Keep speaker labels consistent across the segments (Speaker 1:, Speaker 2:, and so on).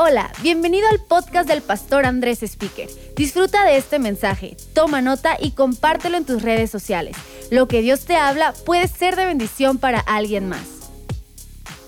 Speaker 1: Hola, bienvenido al podcast del pastor Andrés Speaker. Disfruta de este mensaje, toma nota y compártelo en tus redes sociales. Lo que Dios te habla puede ser de bendición para alguien más.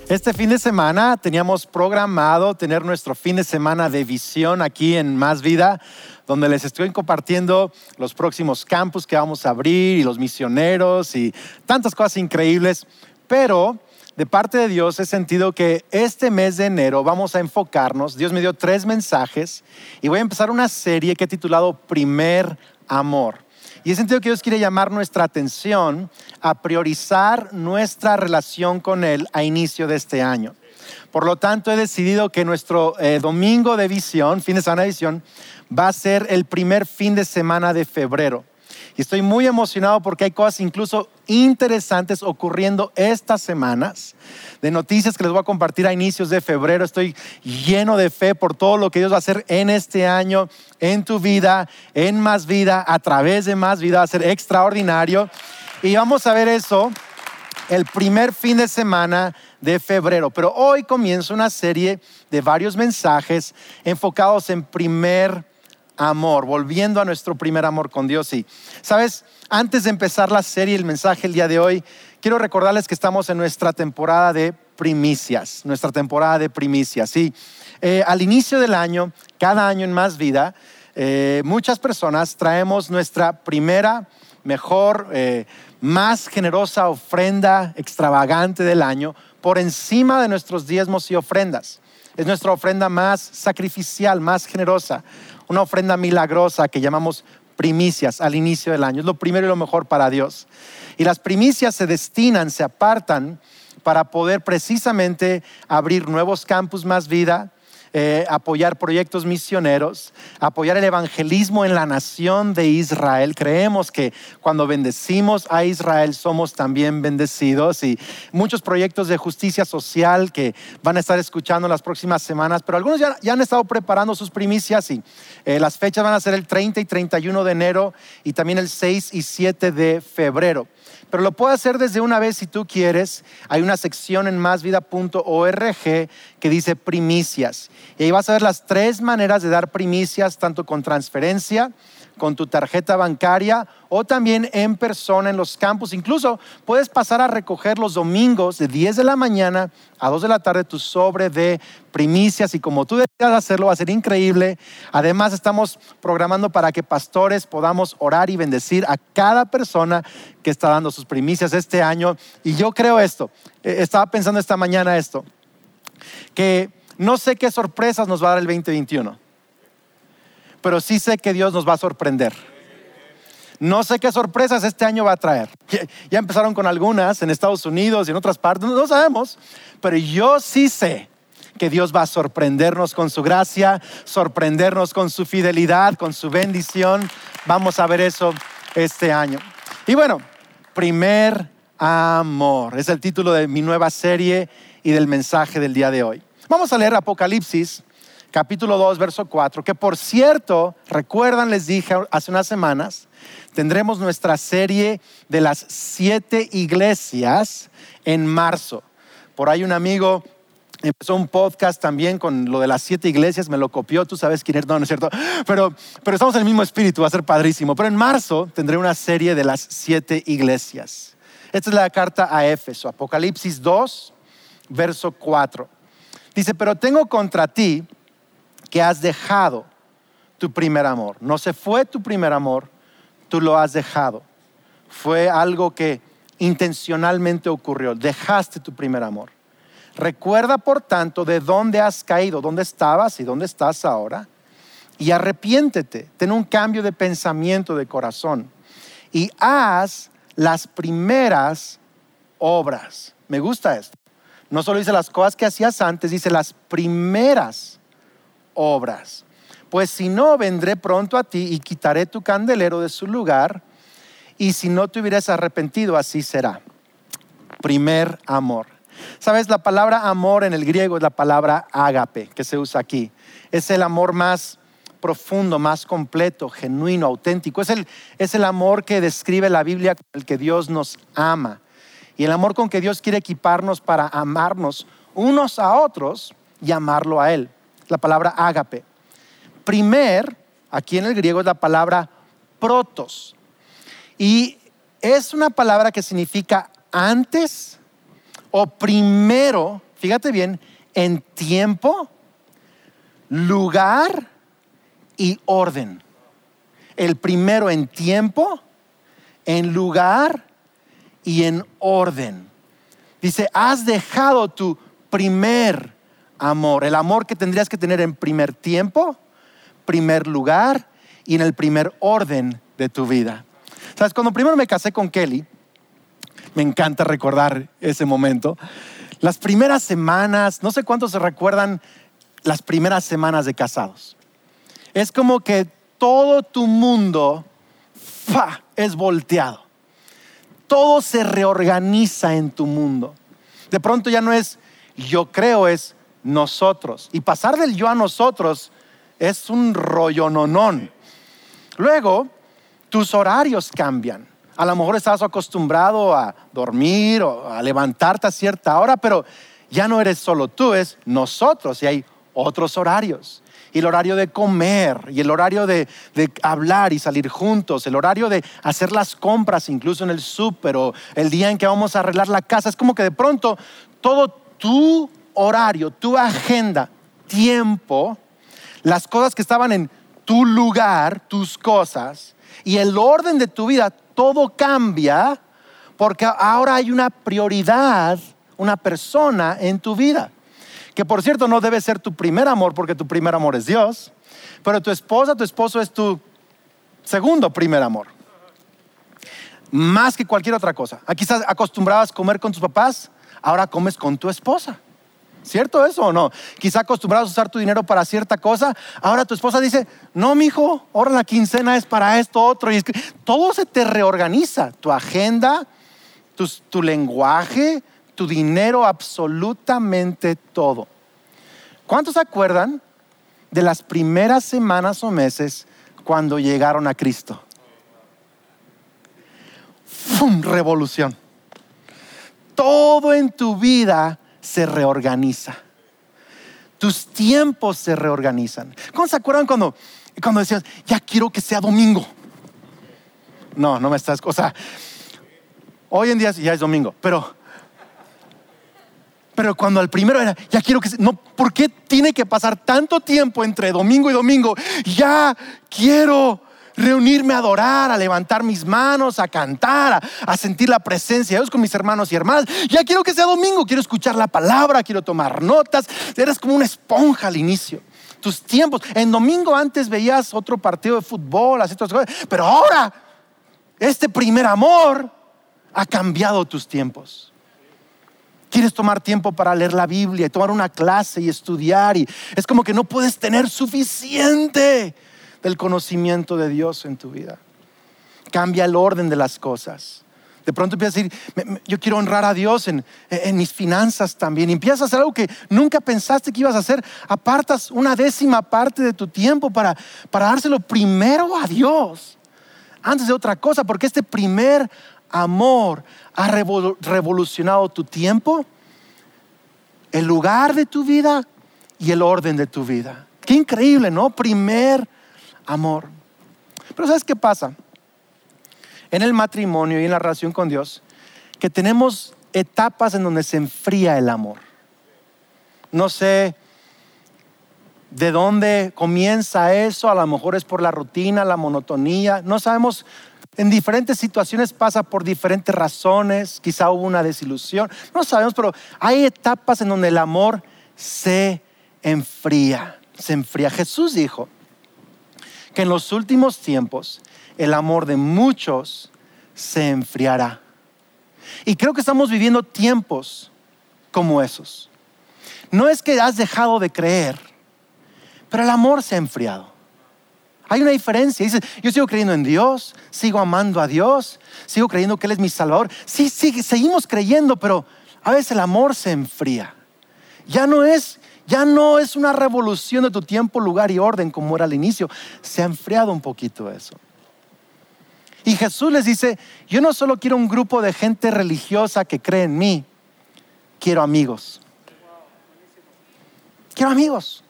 Speaker 2: Este fin de semana teníamos programado tener nuestro fin de semana de visión aquí en Más Vida, donde les estoy compartiendo los próximos campus que vamos a abrir y los misioneros y tantas cosas increíbles. Pero de parte de Dios he sentido que este mes de enero vamos a enfocarnos. Dios me dio tres mensajes y voy a empezar una serie que he titulado Primer Amor. Y he sentido que Dios quiere llamar nuestra atención a priorizar nuestra relación con Él a inicio de este año. Por lo tanto, he decidido que nuestro eh, domingo de visión, fin de semana de visión, va a ser el primer fin de semana de febrero. Y estoy muy emocionado porque hay cosas incluso interesantes ocurriendo estas semanas, de noticias que les voy a compartir a inicios de febrero. Estoy lleno de fe por todo lo que Dios va a hacer en este año, en tu vida, en más vida, a través de más vida. Va a ser extraordinario. Y vamos a ver eso el primer fin de semana de febrero. Pero hoy comienza una serie de varios mensajes enfocados en primer amor, volviendo a nuestro primer amor con Dios. Y, ¿sabes? Antes de empezar la serie, el mensaje el día de hoy, quiero recordarles que estamos en nuestra temporada de primicias, nuestra temporada de primicias. Y eh, al inicio del año, cada año en Más Vida, eh, muchas personas traemos nuestra primera, mejor, eh, más generosa ofrenda extravagante del año por encima de nuestros diezmos y ofrendas. Es nuestra ofrenda más sacrificial, más generosa una ofrenda milagrosa que llamamos primicias al inicio del año. Es lo primero y lo mejor para Dios. Y las primicias se destinan, se apartan para poder precisamente abrir nuevos campus más vida, eh, apoyar proyectos misioneros, apoyar el evangelismo en la nación de Israel. Creemos que cuando bendecimos a Israel somos también bendecidos y muchos proyectos de justicia social que van a estar escuchando en las próximas semanas, pero algunos ya, han estado preparando sus primicias y eh, las fechas van a ser el 30 y 31 de enero y también el 6 y 7 de febrero pero lo puedo hacer desde una vez si tú quieres. Hay una sección en másvida.org que dice primicias. Y ahí vas a ver las tres maneras de dar primicias, tanto con transferencia, con tu tarjeta bancaria o también en persona en los campus. Incluso puedes pasar a recoger los domingos de 10 de la mañana a 2 de la tarde tu sobre de primicias y como tú decidas hacerlo va a ser increíble. Además estamos programando para que pastores podamos orar y bendecir a cada persona que está dando sus primicias este año. Y yo creo esto, eh, estaba pensando esta mañana esto, que no sé qué sorpresas nos va a dar el 2021 pero sí sé que Dios nos va a sorprender. No sé qué sorpresas este año va a traer. Ya empezaron con algunas en Estados Unidos y en otras partes, no sabemos, pero yo sí sé que Dios va a sorprendernos con su gracia, sorprendernos con su fidelidad, con su bendición. Vamos a ver eso este año. Y bueno, primer amor es el título de mi nueva serie y del mensaje del día de hoy. Vamos a leer Apocalipsis capítulo 2, verso 4, que por cierto, recuerdan, les dije hace unas semanas, tendremos nuestra serie de las siete iglesias en marzo. Por ahí un amigo empezó un podcast también con lo de las siete iglesias, me lo copió, tú sabes quién es, no, no es cierto, pero, pero estamos en el mismo espíritu, va a ser padrísimo. Pero en marzo tendré una serie de las siete iglesias. Esta es la carta a Éfeso, Apocalipsis 2, verso 4. Dice, pero tengo contra ti que has dejado tu primer amor. No se fue tu primer amor, tú lo has dejado. Fue algo que intencionalmente ocurrió. Dejaste tu primer amor. Recuerda, por tanto, de dónde has caído, dónde estabas y dónde estás ahora. Y arrepiéntete, ten un cambio de pensamiento, de corazón. Y haz las primeras obras. Me gusta esto. No solo dice las cosas que hacías antes, dice las primeras obras. Pues si no, vendré pronto a ti y quitaré tu candelero de su lugar, y si no te hubieras arrepentido, así será. Primer amor. Sabes, la palabra amor en el griego es la palabra ágape que se usa aquí. Es el amor más profundo, más completo, genuino, auténtico. Es el, es el amor que describe la Biblia con el que Dios nos ama. Y el amor con que Dios quiere equiparnos para amarnos unos a otros y amarlo a Él. La palabra ágape. Primer, aquí en el griego es la palabra protos. Y es una palabra que significa antes o primero, fíjate bien, en tiempo, lugar y orden. El primero en tiempo, en lugar y en orden. Dice, has dejado tu primer amor, el amor que tendrías que tener en primer tiempo, primer lugar y en el primer orden de tu vida. Sabes, cuando primero me casé con Kelly, me encanta recordar ese momento. Las primeras semanas, no sé cuántos se recuerdan las primeras semanas de casados. Es como que todo tu mundo es volteado. Todo se reorganiza en tu mundo. De pronto ya no es yo creo, es nosotros. Y pasar del yo a nosotros es un rollo nonón. Luego, tus horarios cambian. A lo mejor estás acostumbrado a dormir o a levantarte a cierta hora, pero ya no eres solo tú, es nosotros y hay otros horarios. Y el horario de comer, y el horario de, hablar y salir juntos, el horario de hacer las compras, incluso en el súper, o el día en que vamos a arreglar la casa. Es como que de pronto todo tu horario, tu agenda, tiempo, las cosas que estaban en tu lugar, tus cosas, y el orden de tu vida, todo cambia porque ahora hay una prioridad, una persona en tu vida. Que por cierto no debe ser tu primer amor porque tu primer amor es Dios, pero tu esposa, tu esposo es tu segundo primer amor. Más que cualquier otra cosa. Aquí estás acostumbrabas a comer con tus papás, ahora comes con tu esposa. ¿Cierto eso o no? Quizá acostumbrados a usar tu dinero para cierta cosa, ahora tu esposa dice, no, mijo, ahora la quincena es para esto, otro. Y todo se te reorganiza, tu agenda, tu, tu lenguaje, tu dinero, absolutamente todo. ¿Cuántos se acuerdan de las primeras semanas o meses cuando llegaron a Cristo? ¡Fum! Revolución. Todo en tu vida se reorganiza. Tus tiempos se reorganizan. ¿Cómo se acuerdan cuando, cuando decías, ya quiero que sea domingo? No, no me estás, o sea, hoy en día ya es domingo, pero, pero cuando al primero era, ya quiero que no, ¿por qué tiene que pasar tanto tiempo entre domingo y domingo? Ya quiero reunirme a adorar, a levantar mis manos, a cantar, a, sentir la presencia de Dios con mis hermanos y hermanas. Ya quiero que sea domingo, quiero escuchar la palabra, quiero tomar notas. Eres como una esponja al inicio. Tus tiempos. En domingo antes veías otro partido de fútbol, así cosas. Pero ahora, este primer amor ha cambiado tus tiempos. Quieres tomar tiempo para leer la Biblia y tomar una clase y estudiar y es como que no puedes tener suficiente del conocimiento de Dios en tu vida. Cambia el orden de las cosas. De pronto empiezas a decir, yo quiero honrar a Dios en, mis finanzas también. Y empiezas a hacer algo que nunca pensaste que ibas a hacer. Apartas una décima parte de tu tiempo para, para dárselo primero a Dios, antes de otra cosa, porque este primer amor ha revolucionado tu tiempo, el lugar de tu vida y el orden de tu vida. Qué increíble, ¿no? Primer amor. Pero ¿sabes qué pasa? En el matrimonio y en la relación con Dios, que tenemos etapas en donde se enfría el amor. No sé de dónde comienza eso, a lo mejor es por la rutina, la monotonía, no sabemos, en diferentes situaciones pasa por diferentes razones, quizá hubo una desilusión, no sabemos, pero hay etapas en donde el amor se enfría, se enfría. Jesús dijo, que en los últimos tiempos el amor de muchos se enfriará. Y creo que estamos viviendo tiempos como esos. No es que has dejado de creer, pero el amor se ha enfriado. Hay una diferencia. Dice, yo sigo creyendo en Dios, sigo amando a Dios, sigo creyendo que Él es mi Salvador. Sí, sí, seguimos creyendo, pero a veces el amor se enfría. Ya no es ya no es una revolución de tu tiempo, lugar y orden como era al inicio. Se ha enfriado un poquito eso. Y Jesús les dice, yo no solo quiero un grupo de gente religiosa que cree en mí, quiero amigos. Quiero amigos.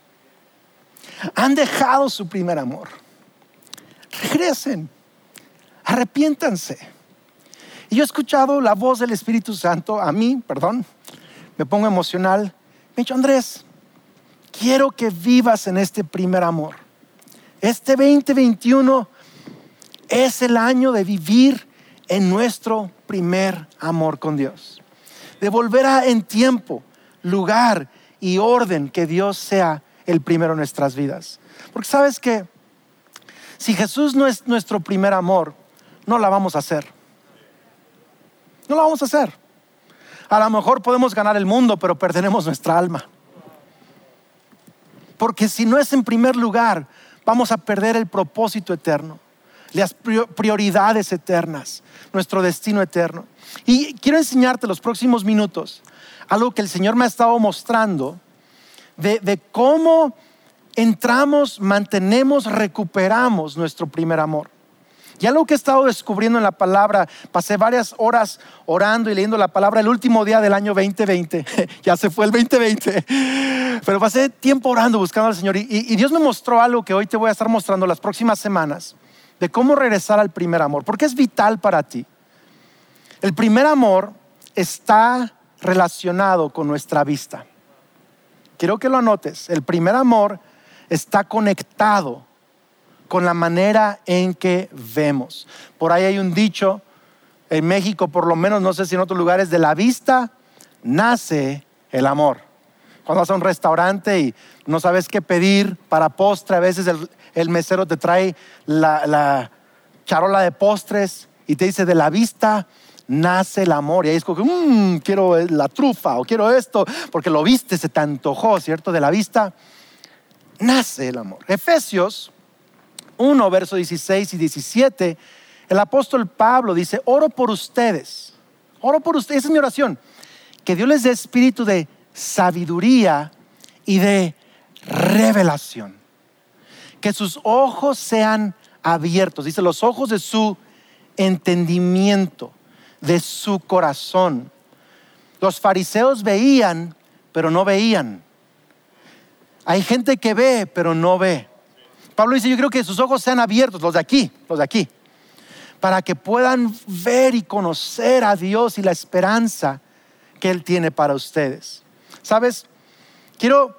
Speaker 2: han dejado su primer amor. Regresen, arrepiéntanse. Y yo he escuchado la voz del Espíritu Santo, a mí, perdón, me pongo emocional. Me ha dicho, Andrés, quiero que vivas en este primer amor. Este 2021 es el año de vivir en nuestro primer amor con Dios. De volver a en tiempo, lugar y orden que Dios sea el primero en nuestras vidas. Porque sabes que si Jesús no es nuestro primer amor, no la vamos a hacer. No la vamos a hacer. A lo mejor podemos ganar el mundo, pero perderemos nuestra alma. Porque si no es en primer lugar, vamos a perder el propósito eterno, las prioridades eternas, nuestro destino eterno. Y quiero enseñarte los próximos minutos algo que el Señor me ha estado mostrando de, cómo entramos, mantenemos, recuperamos nuestro primer amor. Y algo que he estado descubriendo en la palabra, pasé varias horas orando y leyendo la palabra el último día del año 2020, ya se fue el 2020, pero pasé tiempo orando, buscando al Señor y, Dios me mostró algo que hoy te voy a estar mostrando las próximas semanas, de cómo regresar al primer amor, porque es vital para ti. El primer amor está relacionado con nuestra vista. Quiero que lo anotes, el primer amor está conectado con la manera en que vemos. Por ahí hay un dicho, en México por lo menos, no sé si en otros lugares, de la vista nace el amor. Cuando vas a un restaurante y no sabes qué pedir para postre, a veces el, mesero te trae la, charola de postres y te dice, de la vista nace el amor. Y ahí es como, mmm, quiero la trufa o quiero esto, porque lo viste, se te antojó, ¿cierto? De la vista nace el amor. Efesios 1, verso 16 y 17, el apóstol Pablo dice, oro por ustedes, oro por ustedes, esa es mi oración, que Dios les dé espíritu de sabiduría y de revelación, que sus ojos sean abiertos, dice, los ojos de su entendimiento, de su corazón. Los fariseos veían, pero no veían. Hay gente que ve, pero no ve. Pablo dice, yo creo que sus ojos sean abiertos, los de aquí, los de aquí, para que puedan ver y conocer a Dios y la esperanza que Él tiene para ustedes. ¿Sabes? Quiero,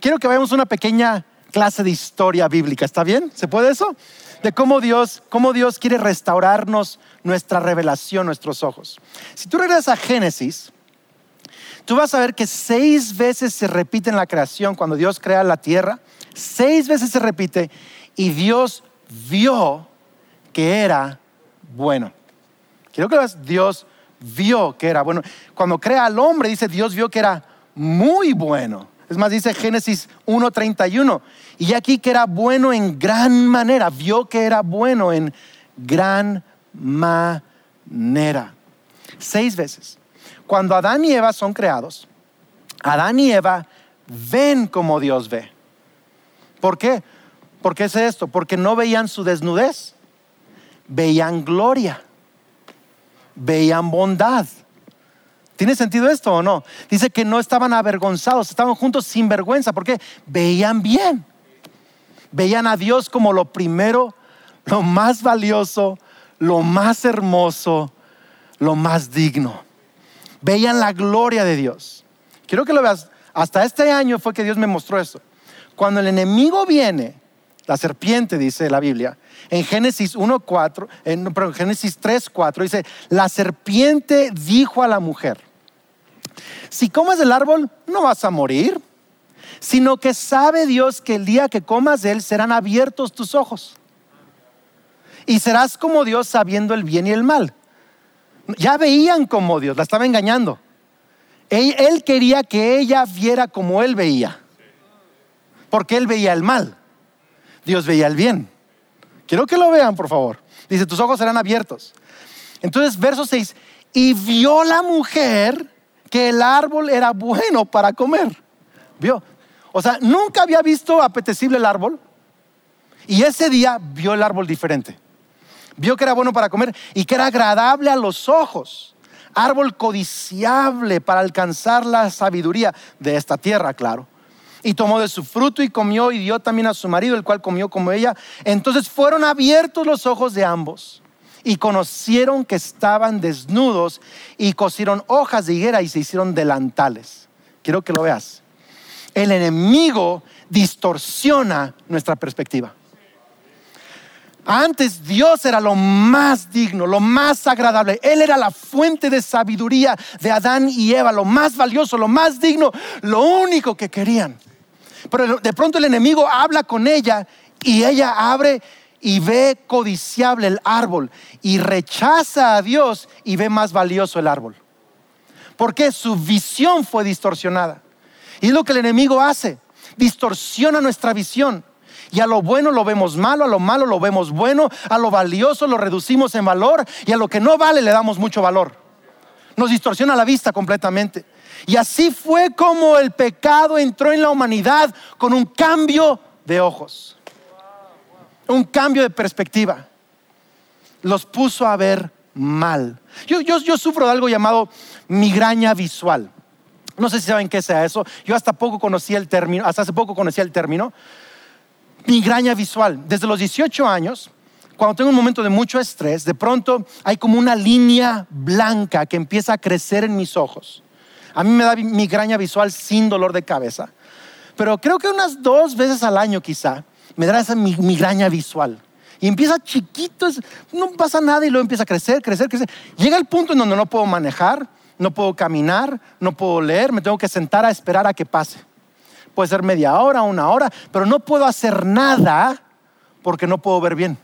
Speaker 2: quiero que veamos una pequeña clase de historia bíblica, ¿está bien? ¿Se puede eso? De cómo Dios, cómo Dios quiere restaurarnos nuestra revelación, nuestros ojos. Si tú regresas a Génesis, tú vas a ver que seis veces se repite en la creación cuando Dios crea la tierra Seis veces se repite y Dios vio que era bueno. Quiero que veas, Dios vio que era bueno. Cuando crea al hombre, dice Dios vio que era muy bueno. Es más, dice Génesis 1.31. Y aquí que era bueno en gran manera. Vio que era bueno en gran manera. Seis veces. Cuando Adán y Eva son creados, Adán y Eva ven como Dios ve. ¿Por qué? ¿Por qué es esto? Porque no veían su desnudez, veían gloria, veían bondad. ¿Tiene sentido esto o no? Dice que no estaban avergonzados, estaban juntos sin vergüenza, porque veían bien. Veían a Dios como lo primero, lo más valioso, lo más hermoso, lo más digno. Veían la gloria de Dios. Quiero que lo veas. Hasta este año fue que Dios me mostró esto. Cuando el enemigo viene, la serpiente dice la Biblia, en Génesis 1:4, en Génesis 3:4 dice, la serpiente dijo a la mujer, si comes del árbol no vas a morir, sino que sabe Dios que el día que comas de él serán abiertos tus ojos. Y serás como Dios sabiendo el bien y el mal. Ya veían como Dios, la estaba engañando. él quería que ella viera como él veía porque él veía el mal. Dios veía el bien. Quiero que lo vean, por favor. Dice, tus ojos serán abiertos. Entonces, verso 6, y vio la mujer que el árbol era bueno para comer. Vio. O sea, nunca había visto apetecible el árbol. Y ese día vio el árbol diferente. Vio que era bueno para comer y que era agradable a los ojos. Árbol codiciable para alcanzar la sabiduría de esta tierra, claro Y tomó de su fruto y comió y dio también a su marido, el cual comió como ella. Entonces fueron abiertos los ojos de ambos y conocieron que estaban desnudos y cosieron hojas de higuera y se hicieron delantales. Quiero que lo veas. El enemigo distorsiona nuestra perspectiva. Antes Dios era lo más digno, lo más agradable. Él era la fuente de sabiduría de Adán y Eva, lo más valioso, lo más digno, lo único que querían. Pero de pronto el enemigo habla con ella y ella abre y ve codiciable el árbol y rechaza a Dios y ve más valioso el árbol. Porque su visión fue distorsionada. Y es lo que el enemigo hace, distorsiona nuestra visión. Y a lo bueno lo vemos malo, a lo malo lo vemos bueno, a lo valioso lo reducimos en valor y a lo que no vale le damos mucho valor. Nos distorsiona la vista completamente. Y así fue como el pecado entró en la humanidad con un cambio de ojos, un cambio de perspectiva. Los puso a ver mal. Yo, yo, sufro de algo llamado migraña visual. No sé si saben qué sea eso. Yo hasta poco conocía el término, hasta hace poco conocía el término migraña visual. Desde los 18 años, cuando tengo un momento de mucho estrés, de pronto hay como una línea blanca que empieza a crecer en mis ojos. A mí me da migraña visual sin dolor de cabeza. Pero creo que unas dos veces al año quizá me da esa migraña visual. Y empieza chiquito, no pasa nada y luego empieza a crecer, crecer, crecer. Llega el punto en donde no puedo manejar, no puedo caminar, no puedo leer, me tengo que sentar a esperar a que pase puede ser media hora, una hora, pero no puedo hacer nada porque no puedo ver bien.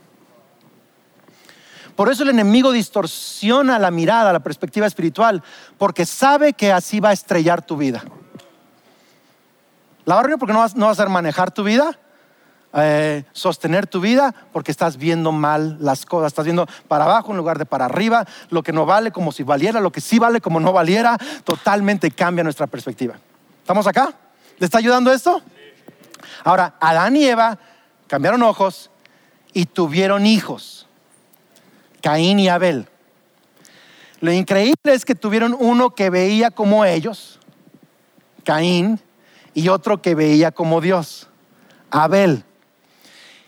Speaker 2: Por eso el enemigo distorsiona la mirada, la perspectiva espiritual, porque sabe que así va a estrellar tu vida. La barriga porque no vas, no vas a manejar tu vida, eh, sostener tu vida, porque estás viendo mal las cosas, estás viendo para abajo en lugar de para arriba, lo que no vale como si valiera, lo que sí vale como no valiera, totalmente cambia nuestra perspectiva. ¿Estamos acá? ¿Le está ayudando esto? Ahora, Adán y Eva cambiaron ojos y tuvieron hijos, Caín y Abel. Lo increíble es que tuvieron uno que veía como ellos, Caín, y otro que veía como Dios, Abel.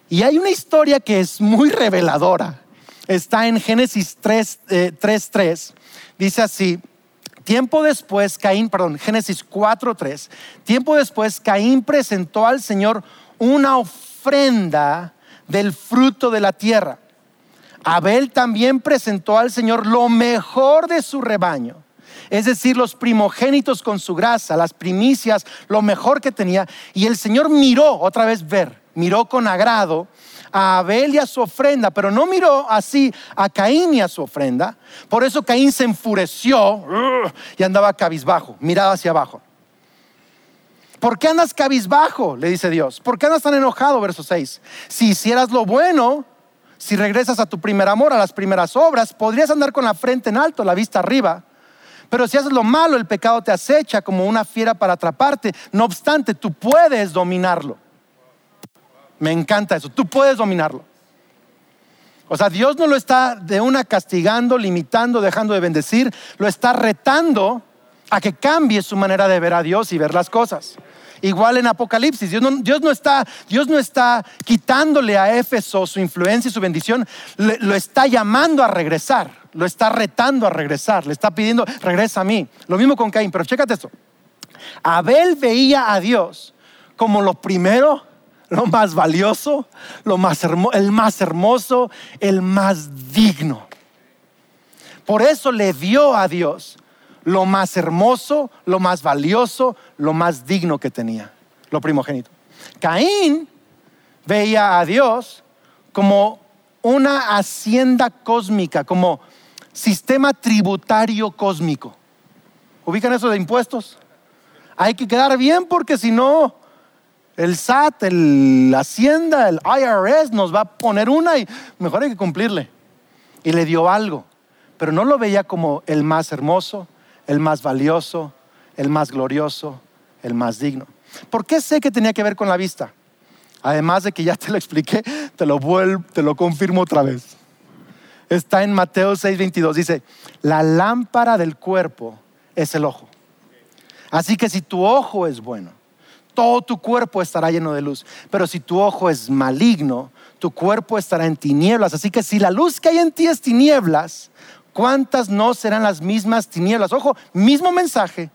Speaker 2: Y hay una historia que es muy reveladora. Está en Génesis 3.3. Eh, Dice así, Tiempo después, Caín, perdón, Génesis 4:3, tiempo después, Caín presentó al Señor una ofrenda del fruto de la tierra. Abel también presentó al Señor lo mejor de su rebaño, es decir, los primogénitos con su grasa, las primicias, lo mejor que tenía. Y el Señor miró, otra vez ver, miró con agrado a Abel y a su ofrenda, pero no miró así a Caín y a su ofrenda. Por eso Caín se enfureció y andaba cabizbajo, miraba hacia abajo. ¿Por qué andas cabizbajo? Le dice Dios. ¿Por qué andas tan enojado? Verso 6. Si hicieras lo bueno, si regresas a tu primer amor, a las primeras obras, podrías andar con la frente en alto, la vista arriba. Pero si haces lo malo, el pecado te acecha como una fiera para atraparte. No obstante, tú puedes dominarlo. Me encanta eso. Tú puedes dominarlo. O sea, Dios no lo está de una castigando, limitando, dejando de bendecir, lo está retando a que cambie su manera de ver a Dios y ver las cosas. Igual en Apocalipsis, Dios no, está, Dios no está quitándole a Éfeso su influencia y su bendición, lo está llamando a regresar, lo está retando a regresar, le está pidiendo, regresa a mí. Lo mismo con Caín, pero chécate esto. Abel veía a Dios como lo primero lo más valioso, lo más el más hermoso, el más digno. Por eso le dio a Dios lo más hermoso, lo más valioso, lo más digno que tenía, lo primogénito. Caín veía a Dios como una hacienda cósmica, como sistema tributario cósmico. ¿Ubican eso de impuestos? Hay que quedar bien porque si no, el SAT, el Hacienda, el IRS nos va a poner una y mejor hay que cumplirle. Y le dio algo, pero no lo veía como el más hermoso, el más valioso, el más glorioso, el más digno. ¿Por qué sé que tenía que ver con la vista? Además de que ya te lo expliqué, te lo vuelvo, te lo confirmo otra vez. Está en Mateo 6:22, dice, la lámpara del cuerpo es el ojo. Así que si tu ojo es bueno, todo tu cuerpo estará lleno de luz. Pero si tu ojo es maligno, tu cuerpo estará en tinieblas. Así que si la luz que hay en ti es tinieblas, ¿cuántas no serán las mismas tinieblas? Ojo, mismo mensaje.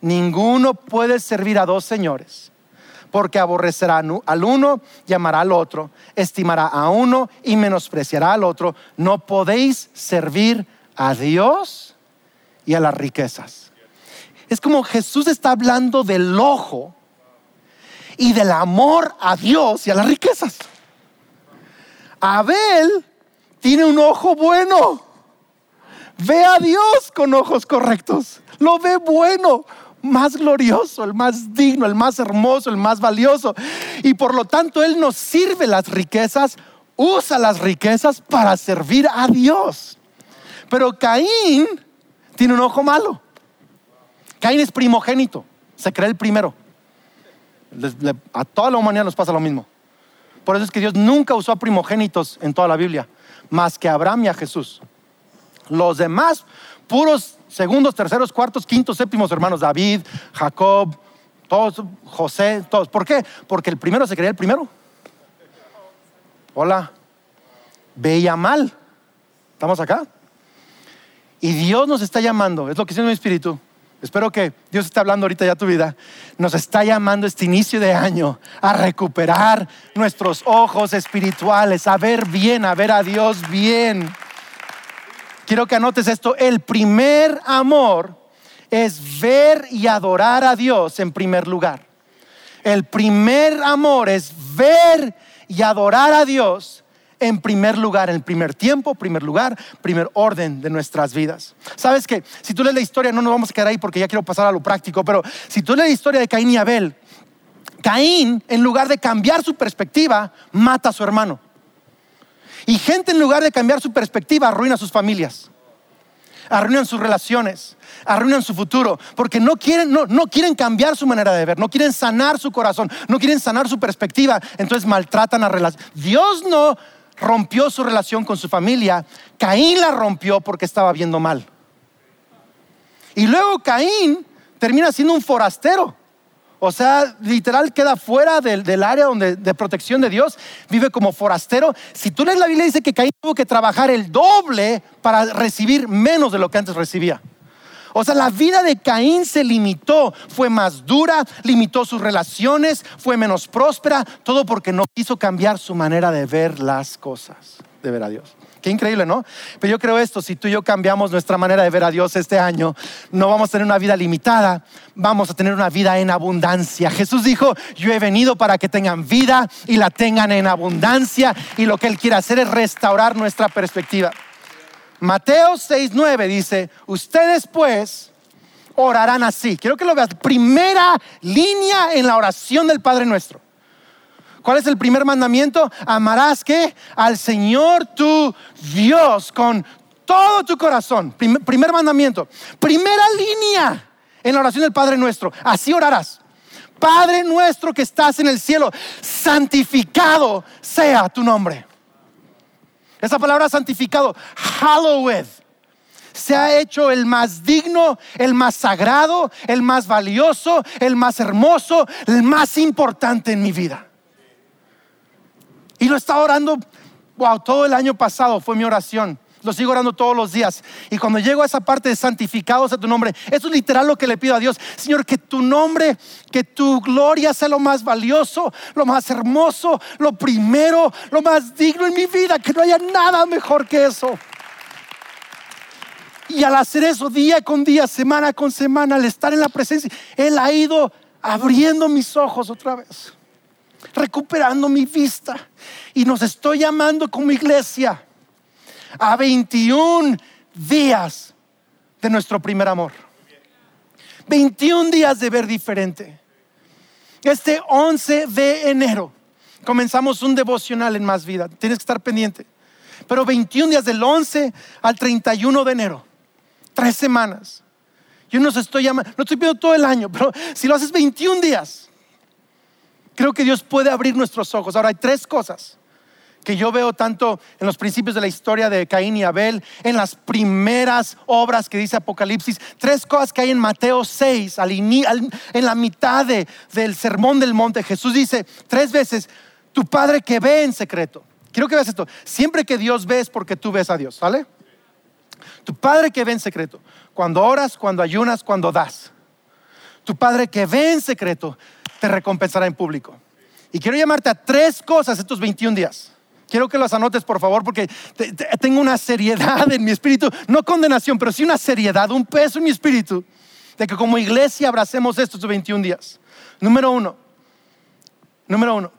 Speaker 2: Ninguno puede servir a dos señores, porque aborrecerá al uno y amará al otro, estimará a uno y menospreciará al otro. No podéis servir a Dios y a las riquezas. Es como Jesús está hablando del ojo y del amor a Dios y a las riquezas. Abel tiene un ojo bueno. Ve a Dios con ojos correctos. Lo ve bueno, más glorioso, el más digno, el más hermoso, el más valioso. Y por lo tanto Él nos sirve las riquezas, usa las riquezas para servir a Dios. Pero Caín tiene un ojo malo. Caín es primogénito, se cree el primero a toda la humanidad nos pasa lo mismo. Por eso es que Dios nunca usó a primogénitos en toda la Biblia, más que a Abraham y a Jesús. Los demás, puros segundos, terceros, cuartos, quintos, séptimos hermanos, David, Jacob, todos, José, todos. ¿Por qué? Porque el primero se creía el primero. Hola, veía mal. ¿Estamos acá? Y Dios nos está llamando, es lo que dice mi espíritu, Espero que Dios esté hablando ahorita ya tu vida. Nos está llamando este inicio de año a recuperar nuestros ojos espirituales, a ver bien, a ver a Dios bien. Quiero que anotes esto. El primer amor es ver y adorar a Dios en primer lugar. El primer amor es ver y adorar a Dios en primer lugar, en primer tiempo, primer lugar, primer orden de nuestras vidas. Sabes que si tú lees la historia, no nos vamos a quedar ahí porque ya quiero pasar a lo práctico, pero si tú lees la historia de Caín y Abel, Caín, en lugar de cambiar su perspectiva, mata a su hermano. Y gente, en lugar de cambiar su perspectiva, arruina sus familias, arruinan sus relaciones, arruinan su futuro, porque no quieren, no, no quieren cambiar su manera de ver, no quieren sanar su corazón, no quieren sanar su perspectiva, entonces maltratan a relaciones. Dios no rompió su relación con su familia, Caín la rompió porque estaba viendo mal. Y luego Caín termina siendo un forastero. O sea, literal queda fuera del, área donde, de protección de Dios, vive como forastero. Si tú lees la Biblia, dice que Caín tuvo que trabajar el doble para recibir menos de lo que antes recibía. O sea, la vida de Caín se limitó, fue más dura, limitó sus relaciones, fue menos próspera, todo porque no quiso cambiar su manera de ver las cosas, de ver a Dios. Qué increíble, ¿no? Pero yo creo esto, si tú y yo cambiamos nuestra manera de ver a Dios este año, no vamos a tener una vida limitada, vamos a tener una vida en abundancia. Jesús dijo, yo he venido para que tengan vida y la tengan en abundancia y lo que Él quiere hacer es restaurar nuestra perspectiva. Mateo 6:9 dice, ustedes pues orarán así. Quiero que lo veas. Primera línea en la oración del Padre nuestro. ¿Cuál es el primer mandamiento? Amarás que al Señor tu Dios con todo tu corazón. primer mandamiento. Primera línea en la oración del Padre nuestro. Así orarás. Padre nuestro que estás en el cielo, santificado sea tu nombre. Esa palabra santificado, hallowed, se ha hecho el más digno, el más sagrado, el más valioso, el más hermoso, el más importante en mi vida. Y lo estaba orando, wow, todo el año pasado fue mi oración. Lo sigo orando todos los días. Y cuando llego a esa parte de santificados a tu nombre, eso es literal lo que le pido a Dios. Señor, que tu nombre, que tu gloria sea lo más valioso, lo más hermoso, lo primero, lo más digno en mi vida. Que no haya nada mejor que eso. Y al hacer eso día con día, semana con semana, al estar en la presencia, Él ha ido abriendo mis ojos otra vez, recuperando mi vista. Y nos estoy llamando como iglesia a 21 días de nuestro primer amor. 21 días de ver diferente. Este 11 de enero comenzamos un devocional en Más Vida. Tienes que estar pendiente. Pero 21 días del 11 al 31 de enero. Tres semanas. Yo no estoy llamando, no estoy pidiendo todo el año, pero si lo haces 21 días, creo que Dios puede abrir nuestros ojos. Ahora hay tres cosas que yo veo tanto en los principios de la historia de Caín y Abel, en las primeras obras que dice Apocalipsis, tres cosas que hay en Mateo 6, en la mitad del sermón del monte. Jesús dice tres veces, tu Padre que ve en secreto. Quiero que veas esto. Siempre que Dios ve porque tú ves a Dios, ¿vale? Tu Padre que ve en secreto. Cuando oras, cuando ayunas, cuando das. Tu Padre que ve en secreto te recompensará en público. Y quiero llamarte a tres cosas estos 21 días. Quiero que las anotes, por favor, porque tengo una seriedad en mi espíritu, no condenación, pero sí una seriedad, un peso en mi espíritu, de que como iglesia abracemos estos 21 días. Número uno, número uno,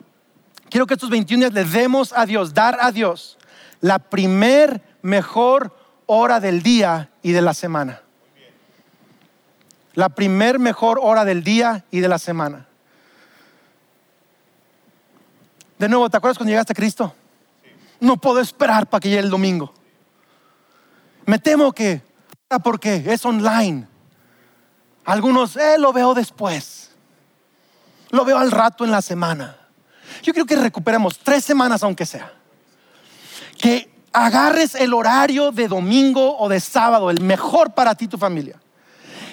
Speaker 2: quiero que estos 21 días le demos a Dios, dar a Dios la primer mejor hora del día y de la semana. La primer mejor hora del día y de la semana. De nuevo, ¿te acuerdas cuando llegaste a Cristo? No puedo esperar para que llegue el domingo. Me temo que, porque es online. Algunos, eh, lo veo después. Lo veo al rato en la semana. Yo creo que recuperemos tres semanas, aunque sea. Que agarres el horario de domingo o de sábado, el mejor para ti y tu familia,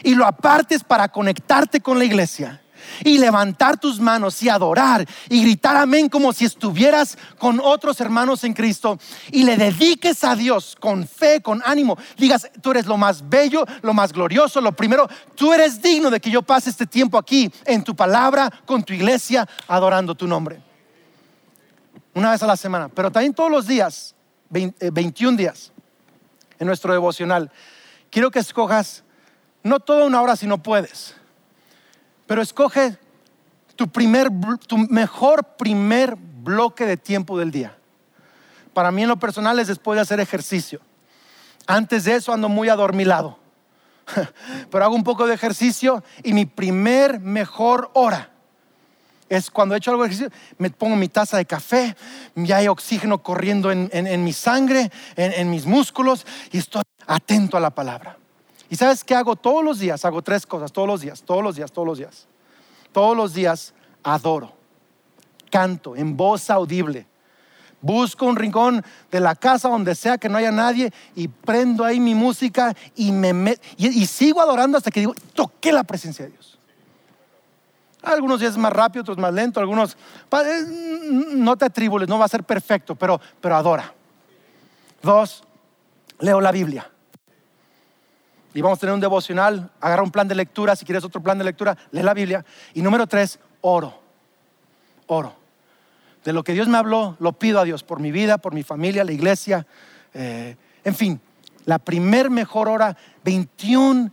Speaker 2: y lo apartes para conectarte con la iglesia y levantar tus manos y adorar y gritar amén como si estuvieras con otros hermanos en Cristo y le dediques a Dios con fe, con ánimo. Digas, tú eres lo más bello, lo más glorioso, lo primero, tú eres digno de que yo pase este tiempo aquí en tu palabra, con tu iglesia, adorando tu nombre. Una vez a la semana, pero también todos los días, 21 eh, días en nuestro devocional. Quiero que escojas no toda una hora si no puedes pero escoge tu, primer, tu mejor primer bloque de tiempo del día. Para mí en lo personal es después de hacer ejercicio. Antes de eso ando muy adormilado. Pero hago un poco de ejercicio y mi primer mejor hora es cuando he hecho algo de ejercicio, me pongo mi taza de café, ya hay oxígeno corriendo en, mi sangre, en, en mis músculos y estoy atento a la palabra. ¿Y sabes qué hago todos los días? Hago tres cosas, todos los días, todos los días, todos los días. Todos los días adoro, canto en voz audible. Busco un rincón de la casa donde sea que no haya nadie y prendo ahí mi música y me y, sigo adorando hasta que digo, toqué la presencia de Dios. Algunos días más rápido, otros más lento, algunos eh, no te atribules, no va a ser perfecto, pero pero adora. Dos, leo la Biblia y vamos a tener un devocional, agarra un plan de lectura, si quieres otro plan de lectura, lee la Biblia. Y número tres, oro, oro. De lo que Dios me habló, lo pido a Dios por mi vida, por mi familia, la iglesia, eh, en fin, la primer mejor hora, 21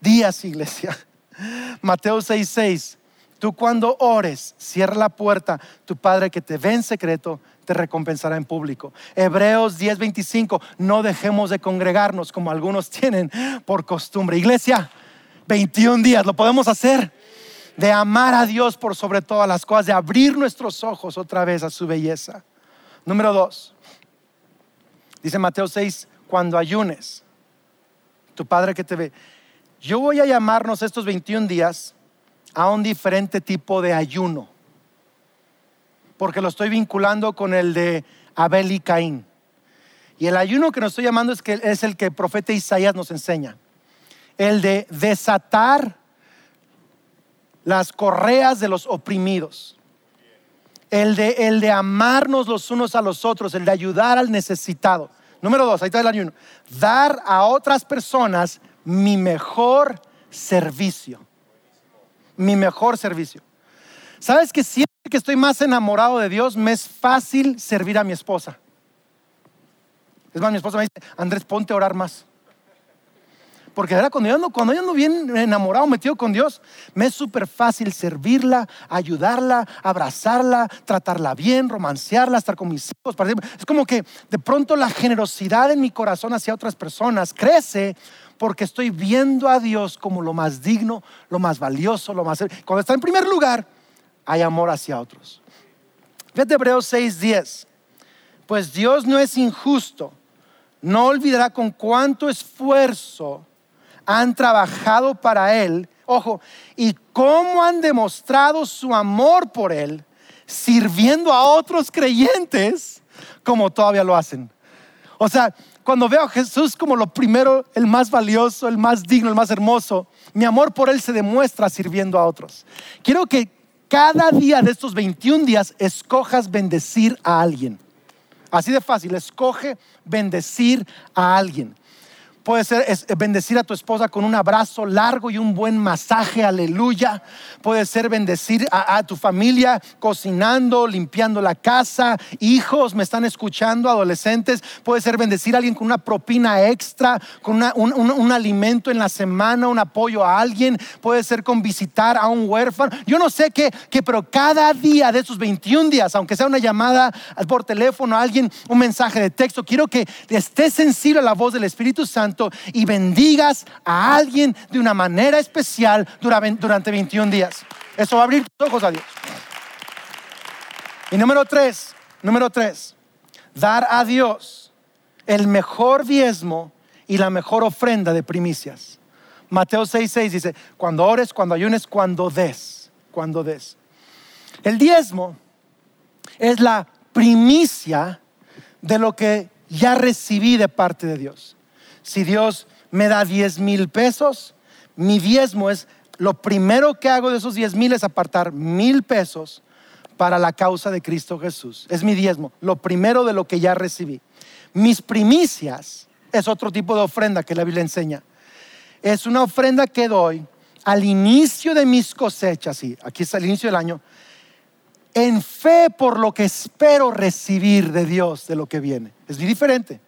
Speaker 2: días, iglesia. Mateo 6:6. 6, Tú cuando ores, cierra la puerta, tu Padre que te ve en secreto, te recompensará en público. Hebreos 10:25, no dejemos de congregarnos como algunos tienen por costumbre. Iglesia, 21 días, lo podemos hacer. De amar a Dios por sobre todas las cosas, de abrir nuestros ojos otra vez a su belleza. Número dos, dice Mateo 6, cuando ayunes, tu Padre que te ve. Yo voy a llamarnos estos 21 días a un diferente tipo de ayuno porque lo estoy vinculando con el de Abel y Caín. Y el ayuno que nos estoy llamando es, que, es el que el profeta Isaías nos enseña. El de desatar las correas de los oprimidos. El de, el de amarnos los unos a los otros, el de ayudar al necesitado. Número dos, ahí está el ayuno. Dar a otras personas mi mejor servicio. Mi mejor servicio. ¿Sabes que siempre que estoy más enamorado de Dios, me es fácil servir a mi esposa? Es más, mi esposa me dice, Andrés, ponte a orar más. Porque era cuando yo ando, cuando bien enamorado, metido con Dios, me es súper fácil servirla, ayudarla, abrazarla, tratarla bien, romancearla, estar con mis hijos. Es como que de pronto la generosidad en mi corazón hacia otras personas crece porque estoy viendo a Dios como lo más digno, lo más valioso, lo más... Cuando está en primer lugar, hay amor hacia otros. Fíjate Hebreos 6:10. Pues Dios no es injusto, no olvidará con cuánto esfuerzo han trabajado para Él, ojo, y cómo han demostrado su amor por Él, sirviendo a otros creyentes como todavía lo hacen. O sea, cuando veo a Jesús como lo primero, el más valioso, el más digno, el más hermoso, mi amor por Él se demuestra sirviendo a otros. Quiero que cada día de estos 21 días escojas bendecir a alguien. Así de fácil, escoge bendecir a alguien. Puede ser bendecir a tu esposa con un abrazo largo y un buen masaje, aleluya. Puede ser bendecir a, tu familia cocinando, limpiando la casa. Hijos, me están escuchando, adolescentes. Puede ser bendecir a alguien con una propina extra, con un, alimento en la semana, un apoyo a alguien. Puede ser con visitar a un huérfano. Yo no sé qué, qué pero cada día de esos 21 días, aunque sea una llamada por teléfono a alguien, un mensaje de texto, quiero que estés sensible a la voz del Espíritu Santo y bendigas a alguien de una manera especial durante 21 días. Eso va a abrir tus ojos a Dios. Y número tres, número tres, dar a Dios el mejor diezmo y la mejor ofrenda de primicias. Mateo 6:6 dice, cuando ores, cuando ayunes, cuando des, cuando des. El diezmo es la primicia de lo que ya recibí de parte de Dios si Dios me da 10 mil pesos, mi diezmo es, lo primero que hago de esos 10 mil es apartar mil pesos para la causa de Cristo Jesús. Es mi diezmo, lo primero de lo que ya recibí. Mis primicias es otro tipo de ofrenda que la Biblia enseña. Es una ofrenda que doy al inicio de mis cosechas, sí, aquí está el inicio del año, en fe por lo que espero recibir de Dios, de lo que viene. Es muy diferente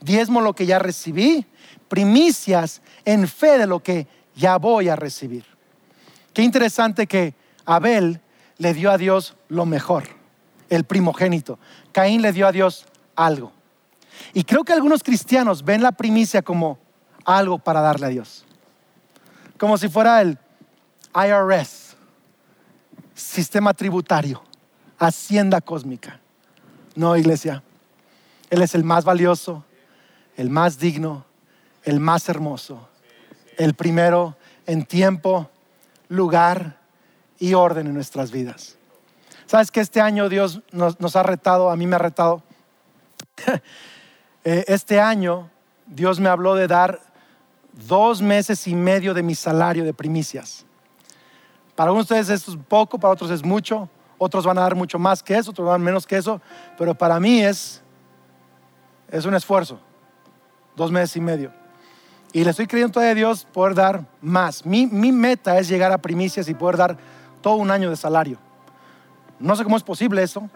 Speaker 2: diezmo lo que ya recibí, primicias en fe de lo que ya voy a recibir. Qué interesante que Abel le dio a Dios lo mejor, el primogénito. Caín le dio a Dios algo. Y creo que algunos cristianos ven la primicia como algo para darle a Dios. Como si fuera el IRS, sistema tributario, hacienda cósmica. No, iglesia. Él es el más valioso, el más digno, el más hermoso, el primero en tiempo, lugar y orden en nuestras vidas. ¿Sabes que este año Dios nos, ha retado, a mí me ha retado? Eh, este año Dios me habló de dar dos meses y medio de mi salario de primicias. Para unos de ustedes es poco, para otros es mucho, otros van a dar mucho más que eso, otros van a dar menos que eso, pero para mí es, es un esfuerzo dos meses y medio. Y le estoy creyendo todavía a Dios poder dar más. Mi, meta es llegar a primicias y poder dar todo un año de salario. No sé cómo es posible eso.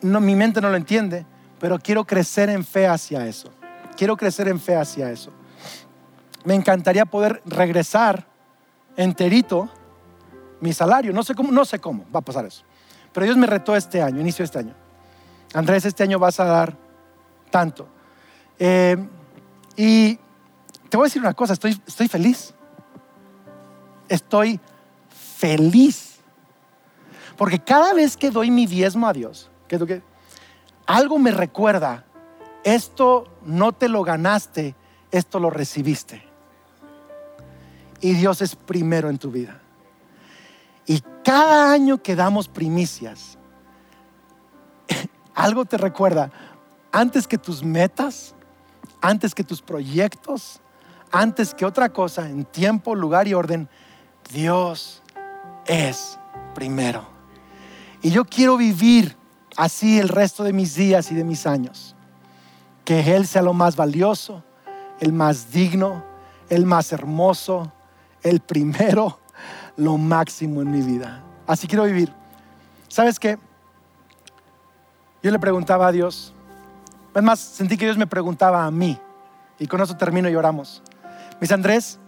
Speaker 2: No, mi mente no lo entiende, pero quiero crecer en fe hacia eso. Quiero crecer en fe hacia eso. Me encantaría poder regresar enterito mi salario. No sé cómo, no sé cómo va a pasar eso. Pero Dios me retó este año, inicio este año. Andrés, este año vas a dar tanto. Eh, y te voy a decir una cosa, estoy, feliz. Estoy feliz. Porque cada vez que doy mi diezmo a Dios, que algo me recuerda, esto no te lo ganaste, esto lo recibiste. Y Dios es primero en tu vida. Y cada año que damos primicias, algo te recuerda, antes que tus metas, antes que tus proyectos, antes que otra cosa, en tiempo, lugar y orden, Dios es primero. Y yo quiero vivir así el resto de mis días y de mis años. Que Él sea lo más valioso, el más digno, el más hermoso, el primero, lo máximo en mi vida. Así quiero vivir. ¿Sabes qué? Yo le preguntaba a Dios, es más, sentí que Dios me preguntaba a mí. Y con eso termino y oramos. Mis Andrés,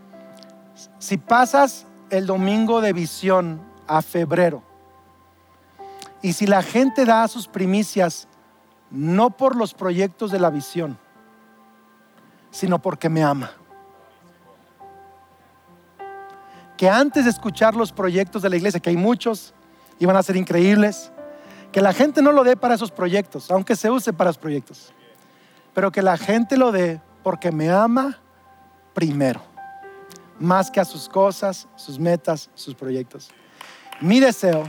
Speaker 2: si pasas el domingo de visión a febrero y si la gente da sus primicias no por los proyectos de la visión, sino porque me ama. Que antes de escuchar los proyectos de la iglesia, que hay muchos y van a ser increíbles, que la gente no lo dé para esos proyectos, aunque se use para los proyectos, pero que la gente lo dé porque me ama primero, más que a sus cosas, sus metas, sus proyectos. Mi deseo,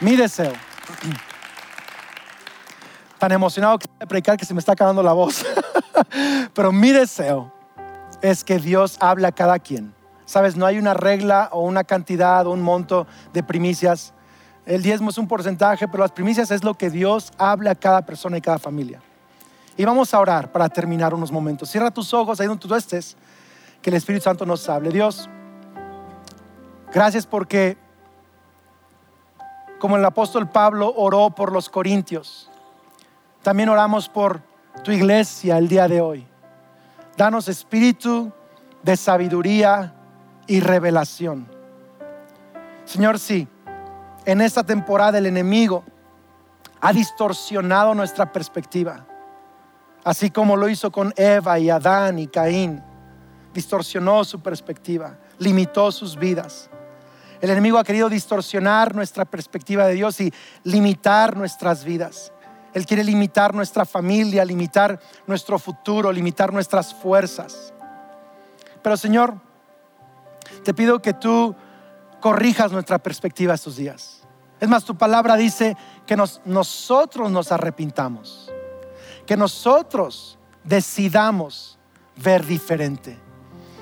Speaker 2: mi deseo, tan emocionado que de predicar que se me está acabando la voz. Pero mi deseo es que Dios hable a cada quien. Sabes, no hay una regla o una cantidad o un monto de primicias. El diezmo es un porcentaje, pero las primicias es lo que Dios habla a cada persona y cada familia. Y vamos a orar para terminar unos momentos. Cierra tus ojos ahí donde tú estés, que el Espíritu Santo nos hable. Dios, gracias porque, como el apóstol Pablo oró por los corintios, también oramos por tu iglesia el día de hoy. Danos espíritu de sabiduría y revelación. Señor, sí, en esta temporada el enemigo ha distorsionado nuestra perspectiva así como lo hizo con Eva y Adán y Caín. Distorsionó su perspectiva, limitó sus vidas. El enemigo ha querido distorsionar nuestra perspectiva de Dios y limitar nuestras vidas. Él quiere limitar nuestra familia, limitar nuestro futuro, limitar nuestras fuerzas. Pero Señor, te pido que tú corrijas nuestra perspectiva estos días. Es más, tu palabra dice que nosotros nos arrepintamos que nosotros decidamos ver diferente.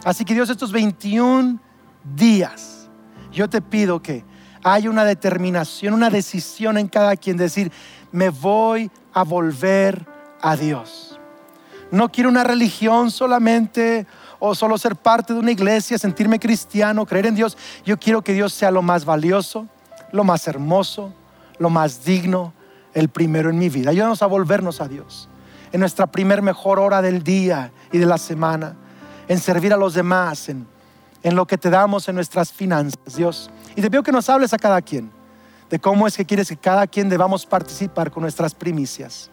Speaker 2: Así que Dios, estos 21 días, yo te pido que haya una determinación, una decisión en cada quien, decir, me voy a volver a Dios. No quiero una religión solamente o solo ser parte de una iglesia, sentirme cristiano, creer en Dios. Yo quiero que Dios sea lo más valioso, lo más hermoso, lo más digno, el primero en mi vida. Ayúdanos a volvernos a Dios en nuestra primer mejor hora del día y de la semana, en servir a los demás, en, en lo que te damos en nuestras finanzas, Dios. Y te pido que nos hables a cada quien de cómo es que quieres que cada quien debamos participar con nuestras primicias.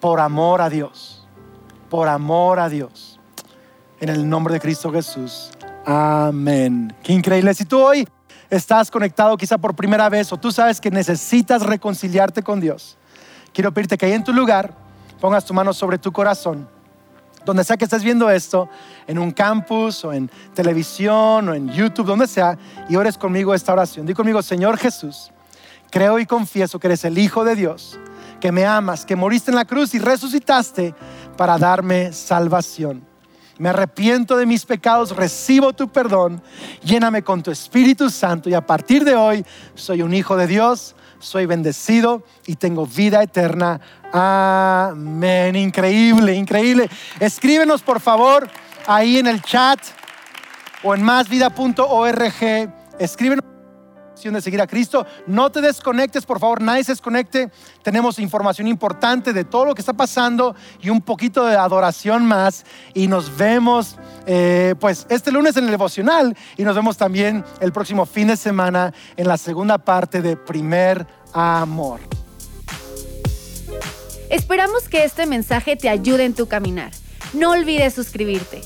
Speaker 2: Por amor a Dios, por amor a Dios. En el nombre de Cristo Jesús. Amén. Qué increíble. Si tú hoy estás conectado quizá por primera vez o tú sabes que necesitas reconciliarte con Dios, quiero pedirte que ahí en tu lugar pongas tu mano sobre tu corazón. Donde sea que estés viendo esto, en un campus o en televisión o en YouTube, donde sea, y ores conmigo esta oración. Di conmigo, Señor Jesús, creo y confieso que eres el Hijo de Dios, que me amas, que moriste en la cruz y resucitaste para darme salvación. Me arrepiento de mis pecados, recibo tu perdón, lléname con tu Espíritu Santo y a partir de hoy soy un hijo de Dios, soy bendecido y tengo vida eterna Amén. Increíble, increíble. Escríbenos por favor ahí en el chat o en másvida.org. Escríbenos de seguir a Cristo. No te desconectes, por favor, nadie se desconecte. Tenemos información importante de todo lo que está pasando y un poquito de adoración más. Y nos vemos, eh, pues, este lunes en el devocional y nos vemos también el próximo fin de semana en la segunda parte de Primer Amor.
Speaker 1: Esperamos que este mensaje te ayude en tu caminar. No olvides suscribirte.